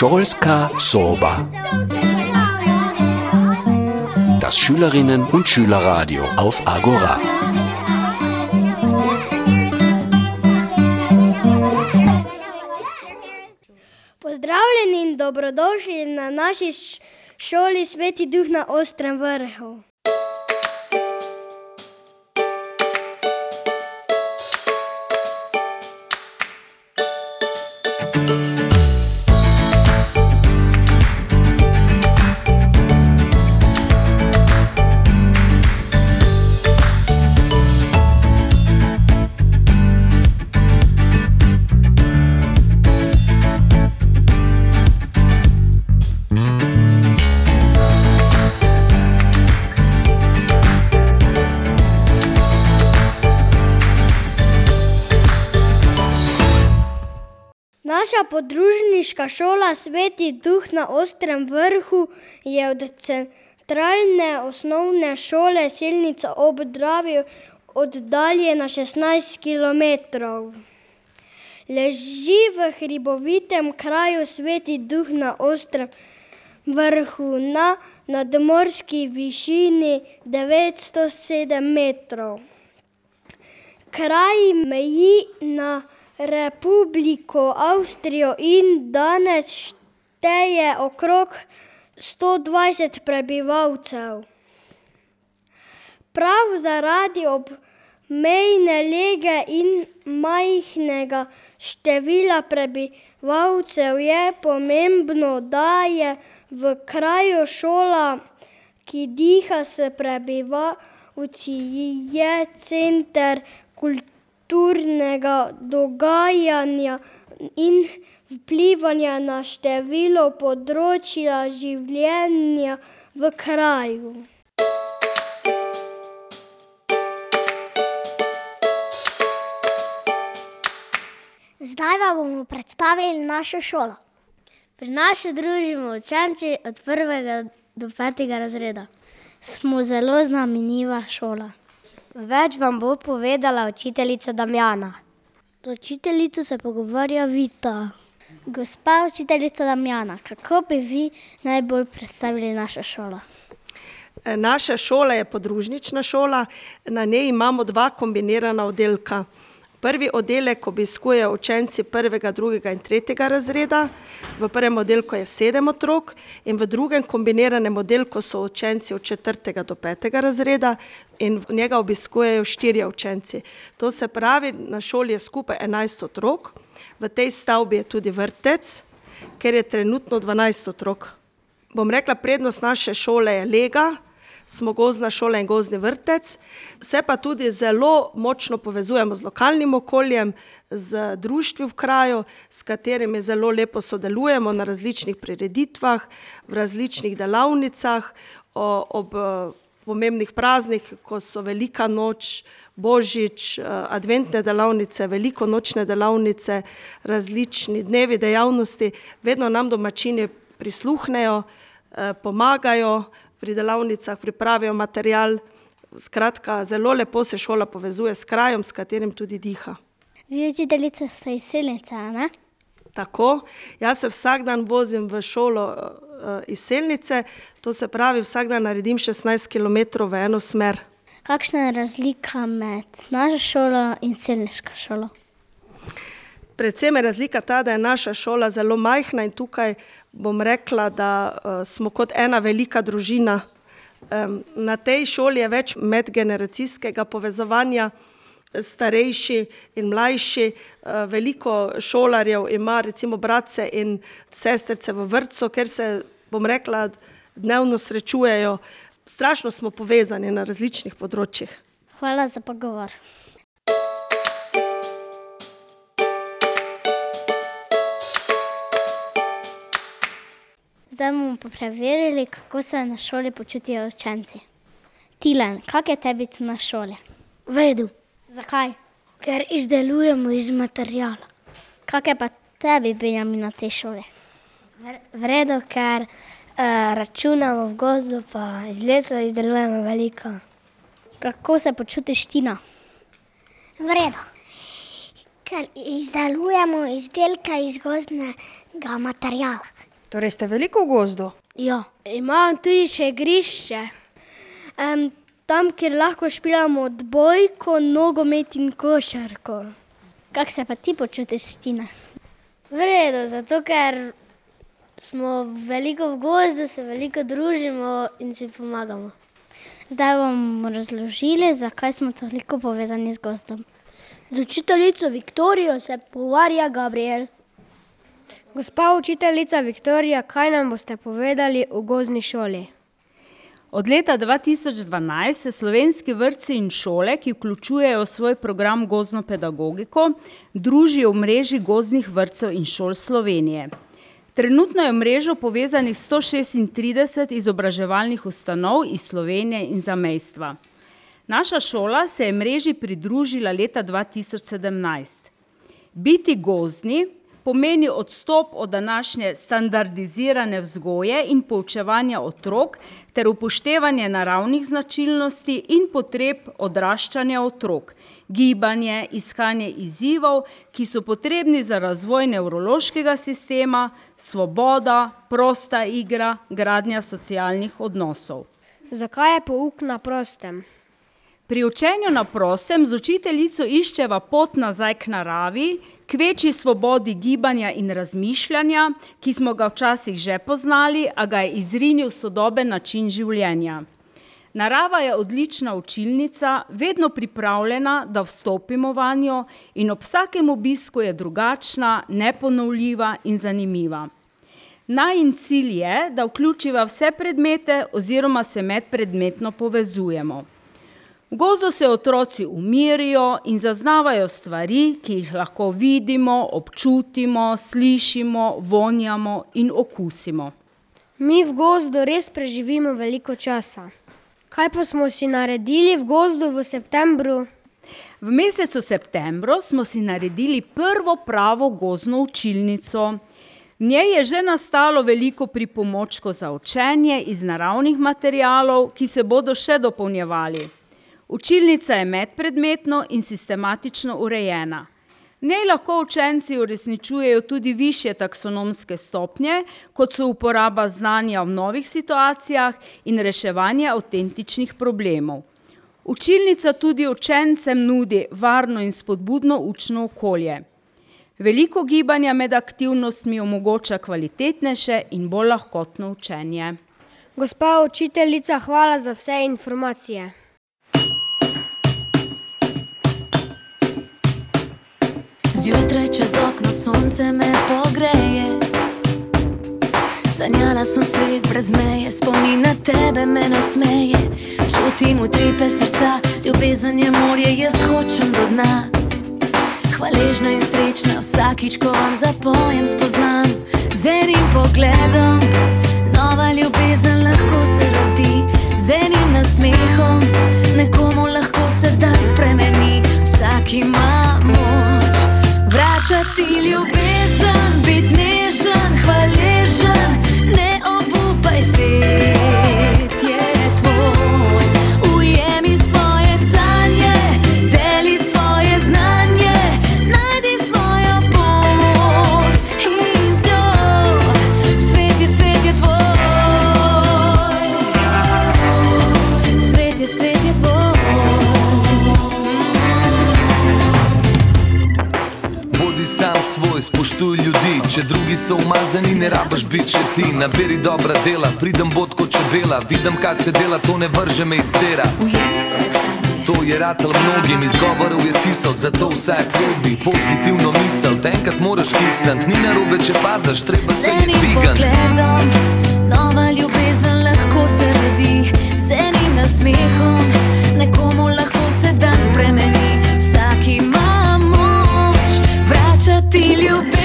Scholska Soba. Das Schülerinnen und Schülerradio auf Agora. Pozdravljeni in dobrodošli na naši šoli Sveti Duh na Ostrem vrhu. Naša podružniška šola Sveti Duh na Ostrem vrhu je od centralne osnovne šole Selnica ob Dravi oddaljena 16 km. Leži v hribovitem kraju Sveti Duh na Ostrem vrhu na nadmorski višini 907 metrov. Kraj meji na Republiko Avstrijo in danes šteje okrog 120 prebivalcev. Prav zaradi obmejne lege in majhnega števila prebivalcev je pomembno, da je v kraju šola, ki diha s prebivalci, je center kulturnega dogajanja in vplivanja na število področja življenja v kraju. Zdaj vam bomo predstavili našo šolo. Pri nas se družimo učenci od prvega do petega razreda. Smo zelo zanimiva šola. Več vam bo povedala učiteljica Damjana. Z učiteljico se pogovarja Vita. Gospa učiteljica Damjana, kako bi vi najbolj predstavili našo šolo? E, Naša šola je podružnična šola, na njej imamo dva kombinirana oddelka. Prvi oddelek obiskujejo učenci prvega, drugega in tretjega razreda, v prvem oddelku je sedem otrok in v drugem kombiniranem oddelku so učenci od četrtega do petega razreda in njega obiskujejo štirje učenci. To se pravi, na šoli je skupaj enajst otrok, v tej stavbi je tudi vrtec, kjer je trenutno dvanajst otrok. Bom rekla, prednost naše šole je lega, smo gozdna šola in gozdni vrtec, se pa tudi zelo močno povezujemo z lokalnim okoljem, z društvi v kraju, s katerimi zelo lepo sodelujemo na različnih prireditvah, v različnih delavnicah, ob pomembnih praznikih, ko so velika noč, božič, adventne delavnice, velikonočne delavnice, različni dnevi dejavnosti, vedno nam domačini prisluhnejo, eh, pomagajo pri delavnicah, pripravijo material. Skratka, zelo lepo se šola povezuje s krajem, s katerim tudi diha. Vi učiteljica ste iz Selnice, a ne? Tako, jaz se vsak dan vozim v šolo eh, iz Selnice, to se pravi, vsak dan naredim šestnajst kilometrov v eno smer. Kakšna je razlika med našo šolo in selniško šolo? Predvsem je razlika ta, da je naša šola zelo majhna in tukaj bom rekla, da eh, smo kot ena velika družina. Em, Na tej šoli je več medgeneracijskega povezovanja, starejši in mlajši, eh, veliko šolarjev ima recimo bratce in sestrice v vrtcu, ker se, bom rekla, dnevno srečujejo. Strašno smo povezani na različnih področjih. Hvala za pogovor. Bomo pa preverili, kako se na šoli počutijo učenci. Tilen, kak je tebi na šoli? V redu, Zakaj? ker izdelujemo iz materijala. Kak je pa tebi, Benjamin, na tej šoli? V redu, ker uh, računamo v gozdu, pa iz lesa izdelujemo veliko. Kako se počutiš Tina? V redu. Ker izdelujemo izdelke iz gozdnega materiala. Torej ste veliko v gozdu? Ja, Imam tudi še igrišče. Um, tam, kjer lahko špilamo odbojko, nogomet in košarko. kako se pa ti počutiš, Tina? V redu, zato ker smo veliko v gozdu, se veliko družimo in si pomagamo. Zdaj bomo razložili, zakaj smo toliko povezani z gozdom. Z učiteljico Viktorijo se pogovarja Gabriel. Gospa učiteljica Viktorija, kaj nam boste povedali o gozdni šoli? Od leta 2012 se slovenski vrtci in šole, ki vključujejo v svoj program gozdno pedagogiko, družijo v mreži gozdnih vrtcev in šol Slovenije. Trenutno je v mrežo povezanih 136 izobraževalnih ustanov iz Slovenije in zamejstva. Naša šola se je mreži pridružila leta 2017. Biti gozdni pomeni odstop od današnje standardizirane vzgoje in poučevanja otrok ter upoštevanje naravnih značilnosti in potreb odraščanja otrok, gibanje, iskanje izzivov, ki so potrebni za razvoj nevrološkega sistema, svoboda, prosta igra, gradnja socialnih odnosov. Zakaj je pouk na prostem? Pri učenju na prostem z učiteljico iščeva pot nazaj k naravi, k večji svobodi gibanja in razmišljanja, ki smo ga včasih že poznali, a ga je izrinil sodoben način življenja. Narava je odlična učilnica, vedno pripravljena, da vstopimo vanjo in ob vsakem obisku je drugačna, neponovljiva in zanimiva. Najin cilj je, da vključiva vse predmete oziroma se medpredmetno povezujemo. V gozdu se otroci umirijo in zaznavajo stvari, ki jih lahko vidimo, občutimo, slišimo, vonjamo in okusimo. Mi v gozdu res preživimo veliko časa. Kaj pa smo si naredili v gozdu v septembru? V mesecu septembru smo si naredili prvo pravo gozdno učilnico. V njej je že nastalo veliko pripomočkov za učenje iz naravnih materialov, ki se bodo še dopolnjevali. Učilnica je medpredmetno in sistematično urejena. V njej lahko učenci uresničujejo tudi višje taksonomske stopnje, kot so uporaba znanja v novih situacijah in reševanje avtentičnih problemov. Učilnica tudi učencem nudi varno in spodbudno učno okolje. Veliko gibanja med aktivnostmi omogoča kvalitetnejše in bolj lahkotno učenje. Gospa učiteljica, hvala za vse informacije. Zjutraj čez okno sonce me pogreje. Sanjala sem svet brez meje, spomin na tebe me nasmeje. Čutim utripe srca, ljubezen je morje, jaz hočem do dna. Hvaležna in srečna vsakič, ko vam zapojem, spoznam z enim pogledom. Nova ljubezen lahko se rodi z enim nasmehom, nekomu lahko se dan spremeni, vsak ima moč. Vračati ljubezen, biti nežen, hvaležen, Bodi sam svoj, spoštuj ljudi, če drugi so umazani, ne rabaš biti še ti. Naberi dobra dela, pridem bod kot čebela, vidim, kaj se dela, to ne vrže me iz tera. Ujemi svoje sanje. To je ratal mnogim, izgovorov je tisoč, zato vsak probi pozitivno misel. Enkrat moraš kiksant, ni narobe, če padaš, treba se je pogledom, nova ljubezen lahko se rodi, z enim nasmehom, nekomu lahko se dan spremeni, vračati ljubezen,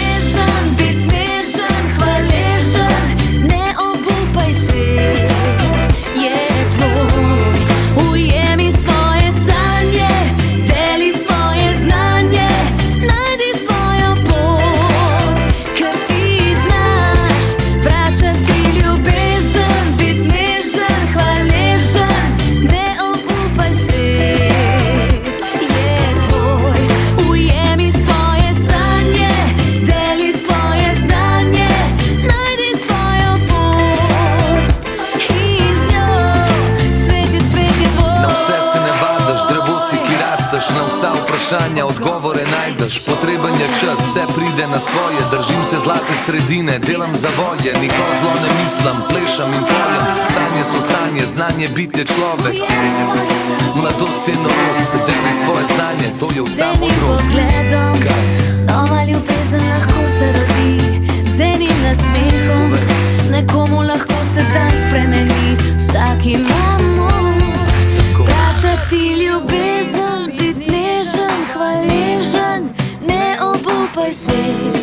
čas, vse pride na svoje, držim se zlate sredine, delam za volje, nikoli zlo ne mislim, plešam in pojem, stanje so stanje, znanje biti človek. Mladost je norost, deli svoje znanje, to je vsa enim modrost. nova ljubezen lahko se rodi, z enim nasmehom, nekomu lahko se dan spremeni, vsak ima moč. Vračati ljubezen, obupaj svet.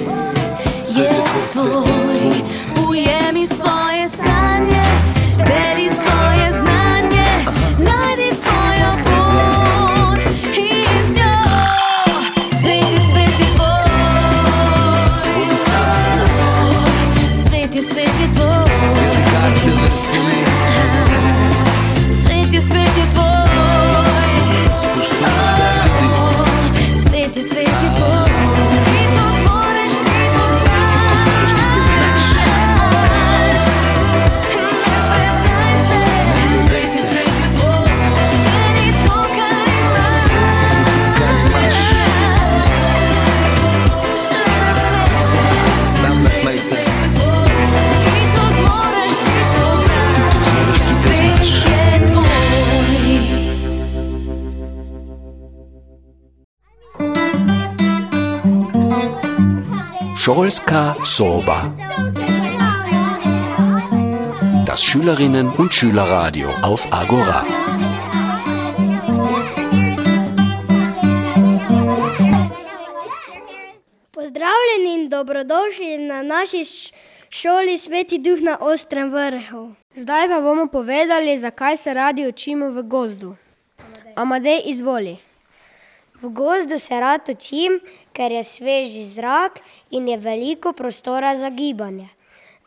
Je tvoj, ujemi svoje sanje, deli svoje Scholska Soba. Das Schülerinnen und Schülerradio auf Agora. Pozdravljeni in dobrodošli na naši šoli Sveti Duh na Ostrem vrhu. Zdaj pa bomo povedali, zakaj se radi učimo v gozdu. Amadej, izvoli. V gozdu se rad učim, ker je svež zrak in je veliko prostora za gibanje.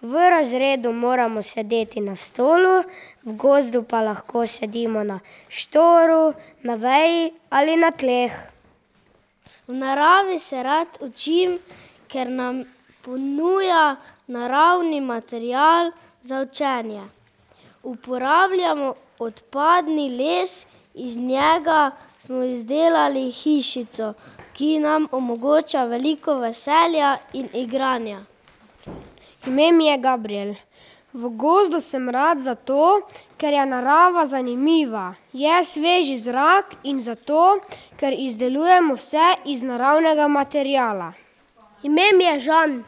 V razredu moramo sedeti na stolu, v gozdu pa lahko sedimo na štoru, na veji ali na tleh. V naravi se rad učim, ker nam ponuja naravni material za učenje. Uporabljamo odpadni les, iz njega smo izdelali hišico, ki nam omogoča veliko veselja in igranja. Ime mi je Gabriel. V gozdu sem rad zato, ker je narava zanimiva, je svež zrak in zato, ker izdelujemo vse iz naravnega materiala. Ime mi je Žan.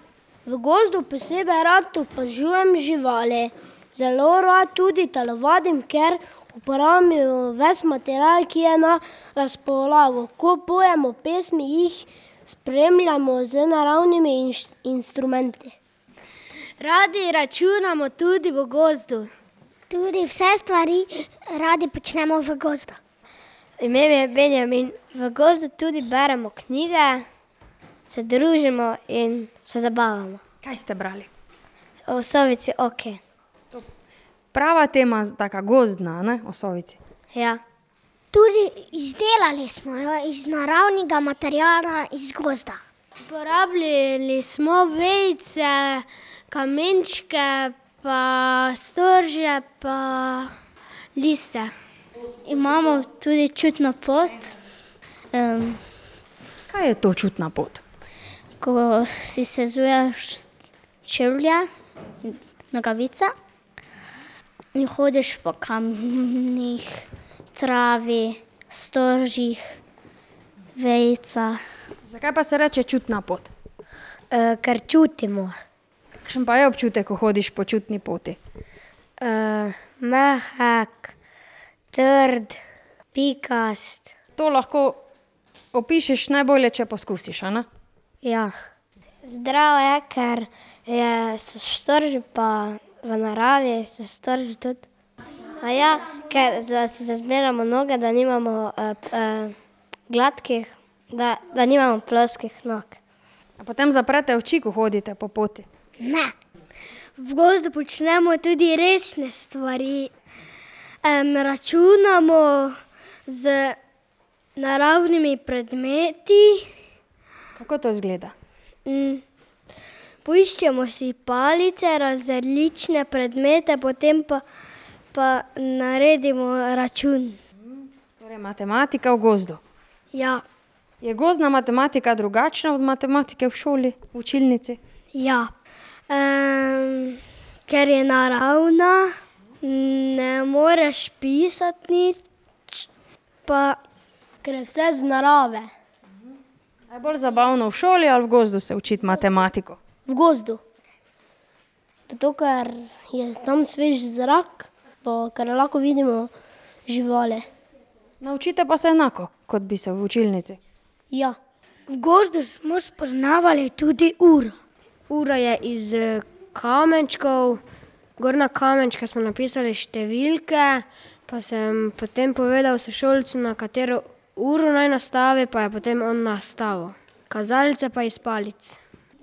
V gozdu posebej rad opazujem živali. Zelo rad tudi telovadim, ker uporabljamo ves material, ki je na razpolago. Ko pojemo pesmi, jih spremljamo z naravnimi inš- instrumenti. Radi računamo tudi v gozdu. Tudi vse stvari radi počnemo v gozdu. Ime mi je Benjamin. V gozdu tudi beremo knjige, se družimo in se zabavamo. Kaj ste brali? O sovici, ok. Prava tema, taka gozdna, ne, o sovici. Ja. Tudi izdelali smo jo iz naravnega materijala iz gozda. Uporabljali smo vejice, kamenčke, pa storže, pa liste. Imamo tudi čutno pot, um, Kaj je to čutna pot? ko si sezuješ čevlje, nogavice in hodiš po kamnih, travi, storžih, vejca. Zakaj pa se reče čutna pot? E, ker čutimo. Kakšen pa je občutek, ko hodiš po čutni poti? E, mehak, trd, pikast. To lahko opišeš najbolje, če poskusiš? Ja. Zdravo je, ker je, so štorži pa v naravi, so štorži tudi. A ja, ker da si zazmeramo noge, da nimamo uh, uh, gladkih, da, da nimamo ploskih nog. A potem zaprete oči, ko hodite po poti. Ne. V gozdu počnemo tudi resne stvari. Um, računamo z naravnimi predmeti. Kako to izgleda? Mm. Poiščemo si palice, različne predmete, potem pa, pa naredimo račun. Torej, matematika v gozdu. Ja. Je gozdna matematika drugačna od matematike v šoli, v učilnici? Ja, um, ker je naravna, ne moreš pisati nič, pa ker je vse z narave. Je bolj zabavno v šoli ali v gozdu se učiti matematiko? V gozdu. Zato, ker je tam svež zrak, pa ker lahko vidimo živali. Naučite pa se enako, kot bi se v učilnici. Ja. V gozdu smo spoznavali tudi uro. Ura je iz eh, kamenčkov, gor na kamenčke smo napisali številke, pa sem potem povedal sošolcu, na katero uro naj nastavi, pa je potem on nastavil. Kazalce pa iz palic.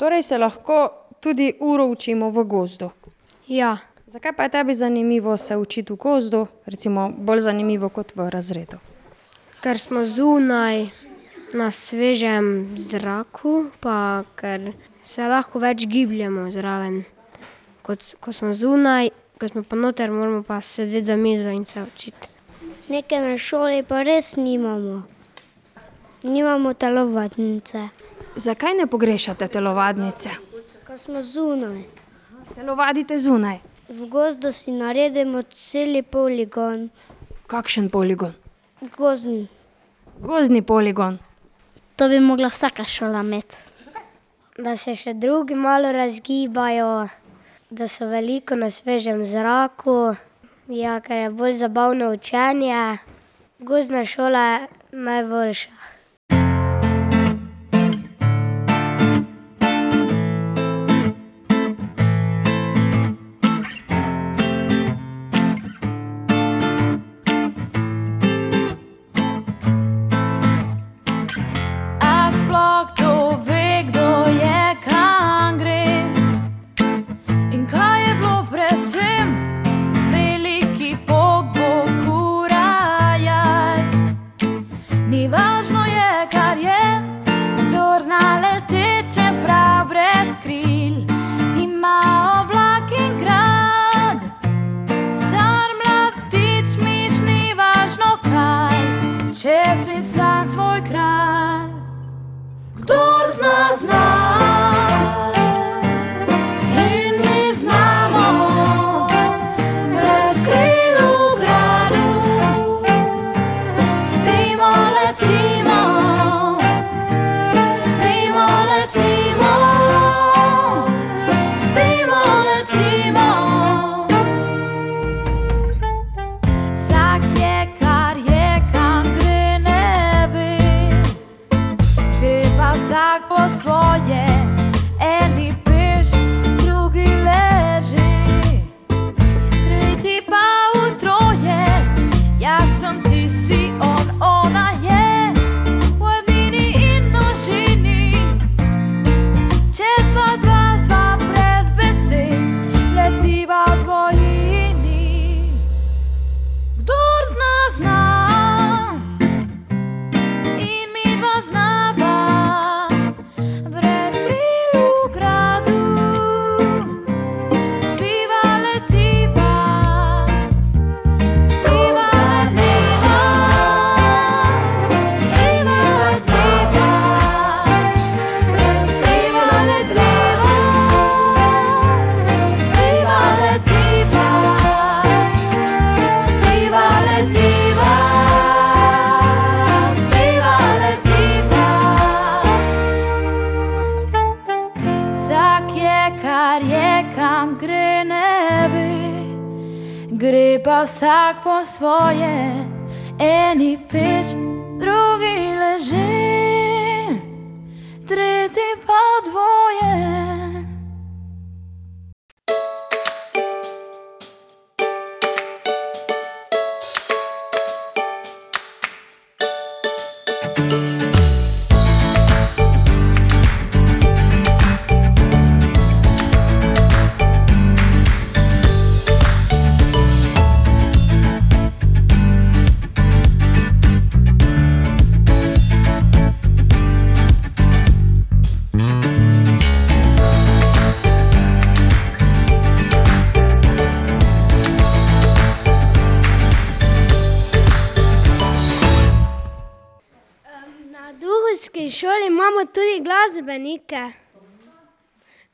Torej se lahko tudi uro učimo v gozdu. Ja, Zakaj pa je tebi zanimivo se učiti v gozdu, recimo bolj zanimivo kot v razredu? ker smo zunaj na svežem zraku, pa ker se lahko več gibljemo zraven. Kot, ko smo zunaj, ko smo pa noter, moramo pa sedeti za mizo in se učiti. Nekaj na šoli pa res nimamo. Nimamo telovadnice. Zakaj ne pogrešate telovadnice? Ko smo zunaj. Telovadite zunaj. V gozdu si naredimo cel poligon, Kakšen poligon? gozdni. Gozdni poligon. To bi mogla vsaka šola imeti. Da se še drugi malo razgibajo, da so veliko na svežem zraku, ja, ker je bolj zabavno učenje. Gozdna šola je najboljša. Svoje, eni peč, tudi glasbenike.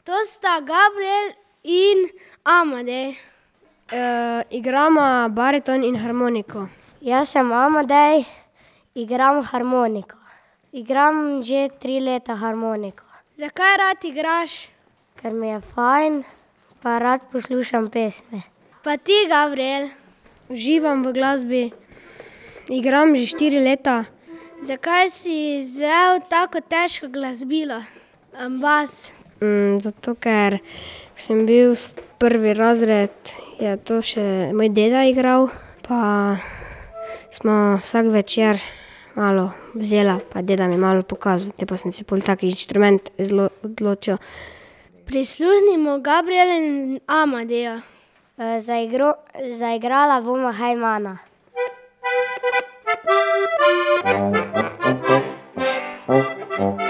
To sta Gabriel in Amadej. Uh, igramo bariton in harmoniko. Jaz sem Amadej, igram harmoniko. Igram že tri leta harmoniko. Zakaj rad igraš? Ker mi je fajn, pa rad poslušam pesmi. Pa ti, Gabriel? Uživam v glasbi, igram že štiri leta. Zakaj si vzel tako težko glasbilo, bas? Mm, zato, ker sem bil prvi razred, je to še moj deda igral, pa smo vsak večer malo vzela, pa deda mi je malo pokazal, potem pa sem si pol tak inštrument odločil. Prisluhnimo Gabrielu in Amadeju. Zaigro, zaigrala bova Hajmana. Na naši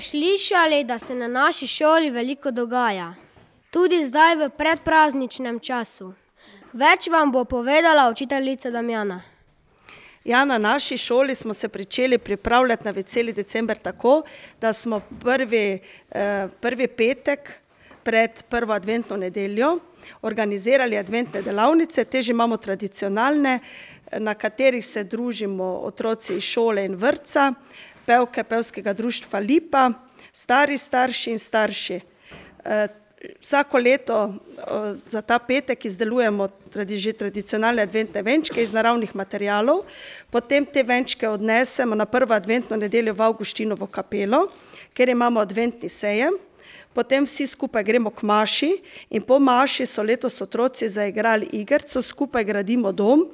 ste slišali, da se na naši šoli veliko dogaja. Tudi zdaj v predprazničnem času. Več vam bo povedala učiteljica Damjana. Ja, na naši šoli smo se pričeli pripravljati na veseli december tako, da smo prvi, eh, prvi petek pred prvo adventno nedeljo organizirali adventne delavnice, te že imamo tradicionalne, na katerih se družimo otroci iz šole in vrtca, pevke pevskega društva Lipa, stari starši in starši. Eh, Vsako leto eh, za ta petek izdelujemo že tradicionalne adventne venčke iz naravnih materialov, potem te venčke odnesemo na prvo adventno nedeljo v Avguštinovo kapelo, kjer imamo adventni sejem, potem vsi skupaj gremo k maši in po maši so letos otroci zaigrali igrico Skupaj gradimo dom.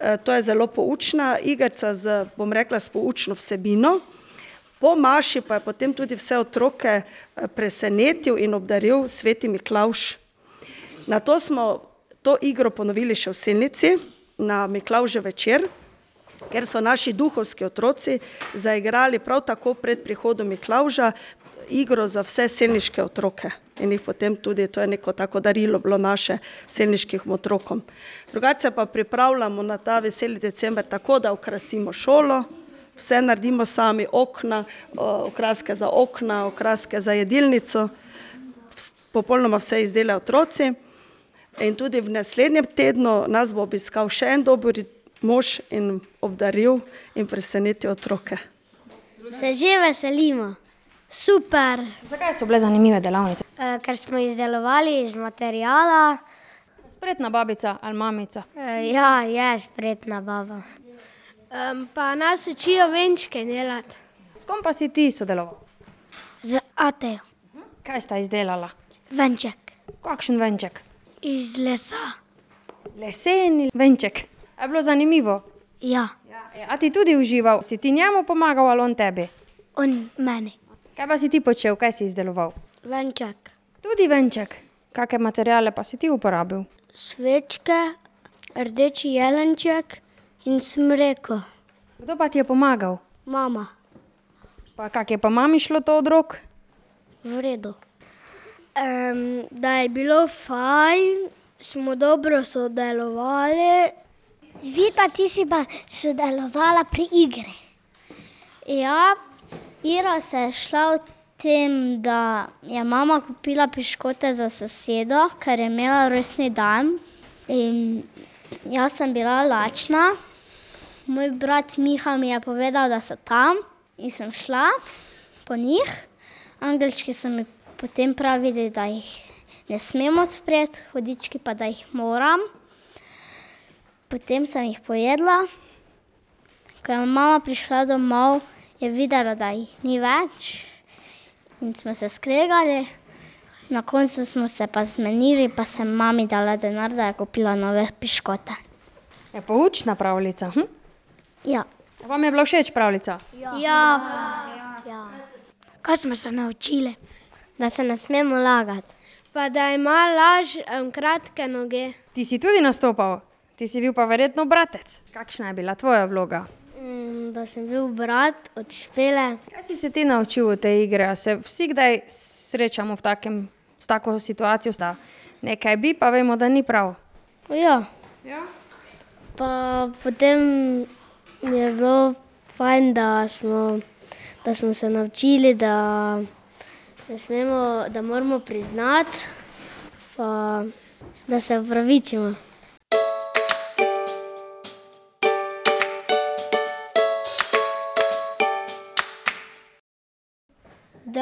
Eh, To je zelo poučna igrica z, bom rekla, s poučno vsebino. Po maši pa je potem tudi vse otroke eh, presenetil in obdaril sveti Miklavž. Nato smo to igro ponovili še v Selnici na Miklavžev večer, kjer so naši duhovski otroci zaigrali prav tako pred prihodom Miklavža igro za vse selniške otroke. In jih potem tudi, to je neko tako darilo bilo naše selniškim otrokom. Drugače pa pripravljamo na ta veseli december tako, da okrasimo šolo, vse naredimo sami, okna, okraske za okna, okraske za jedilnico, popolnoma vse izdelajo otroci. In tudi v naslednjem tednu nas bo obiskal še en dober mož in obdaril in presenetil otroke. Se že veselimo. Super. Zakaj so bile zanimive delavnice? Eh, ker smo izdelovali iz materijala. Spretna babica ali mamica. Eh, ja, je spretna baba. Um, pa nas učijo venčke delati. S kom pa si ti sodeloval? Z Atejo. Kaj sta izdelala? Venček. Kakšen venček? Iz lesa. Leseni venček. Je bilo zanimivo? Ja. Ja, A ti tudi užival? Si ti njemu pomagal ali on tebi? On meni. Kaj pa si ti počel, kaj si izdeloval? Venček. Tudi venček. Kakšne materiale pa si ti uporabil? Svečke, rdeči jelenček in smreko. Kdo pa ti je pomagal? Mama. Pa kak je pa mami šlo to od rok? V redu. Um, da je bilo fajn, smo dobro sodelovali. Vita, ti si pa sodelovala pri igri. Ja, Ira se je šla v tem, da je mama kupila piškote za sosedo, ker je imela rojstni dan. In jaz sem bila lačna, moj brat Miha mi je povedal, da so tam in sem šla po njih. Angelčki so mi potem pravili, da jih ne smem odpreti, hudički pa da jih moram. Potem sem jih pojedla. Ko je mama prišla domov, je videla, da jih ni več in smo se skregali. Na koncu smo se pa zmenili, pa sem mami dala denar, da je kupila nove piškote. Je poučna pravljica. Hm? Ja. Vam je bila všeč pravljica? Ja. ja. Kaj smo se naučili? Da se ne smemo lagati. Pa da ima laž um, kratke noge. Ti si tudi nastopal, ti si bil pa verjetno bratec. Kakšna je bila tvoja vloga? Mm, da sem bil brat od špele. Kaj si se ti naučil od te igre? A se vsi kdaj srečamo takem, s tako situacijo, da nekaj bi, pa vemo, da ni prav. Ja. Ja. Pa potem mi je bilo fajn, da smo, da smo se naučili, da, da, smemo, da moramo priznati, pa da se upravičimo.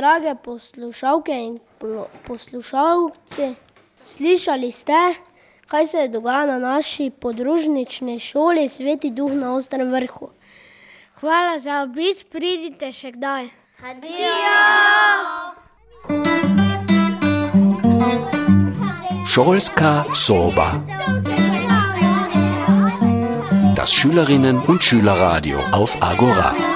Drage poslušalke in poslušalci, slišali ste, kaj se dogaja na naši podružnični šoli Sveti Duh na Ostrem vrhu. Hvala za obisk, pridite še kdaj. Scholska Soba. Das Schülerinnen- und Schülerradio auf Agora.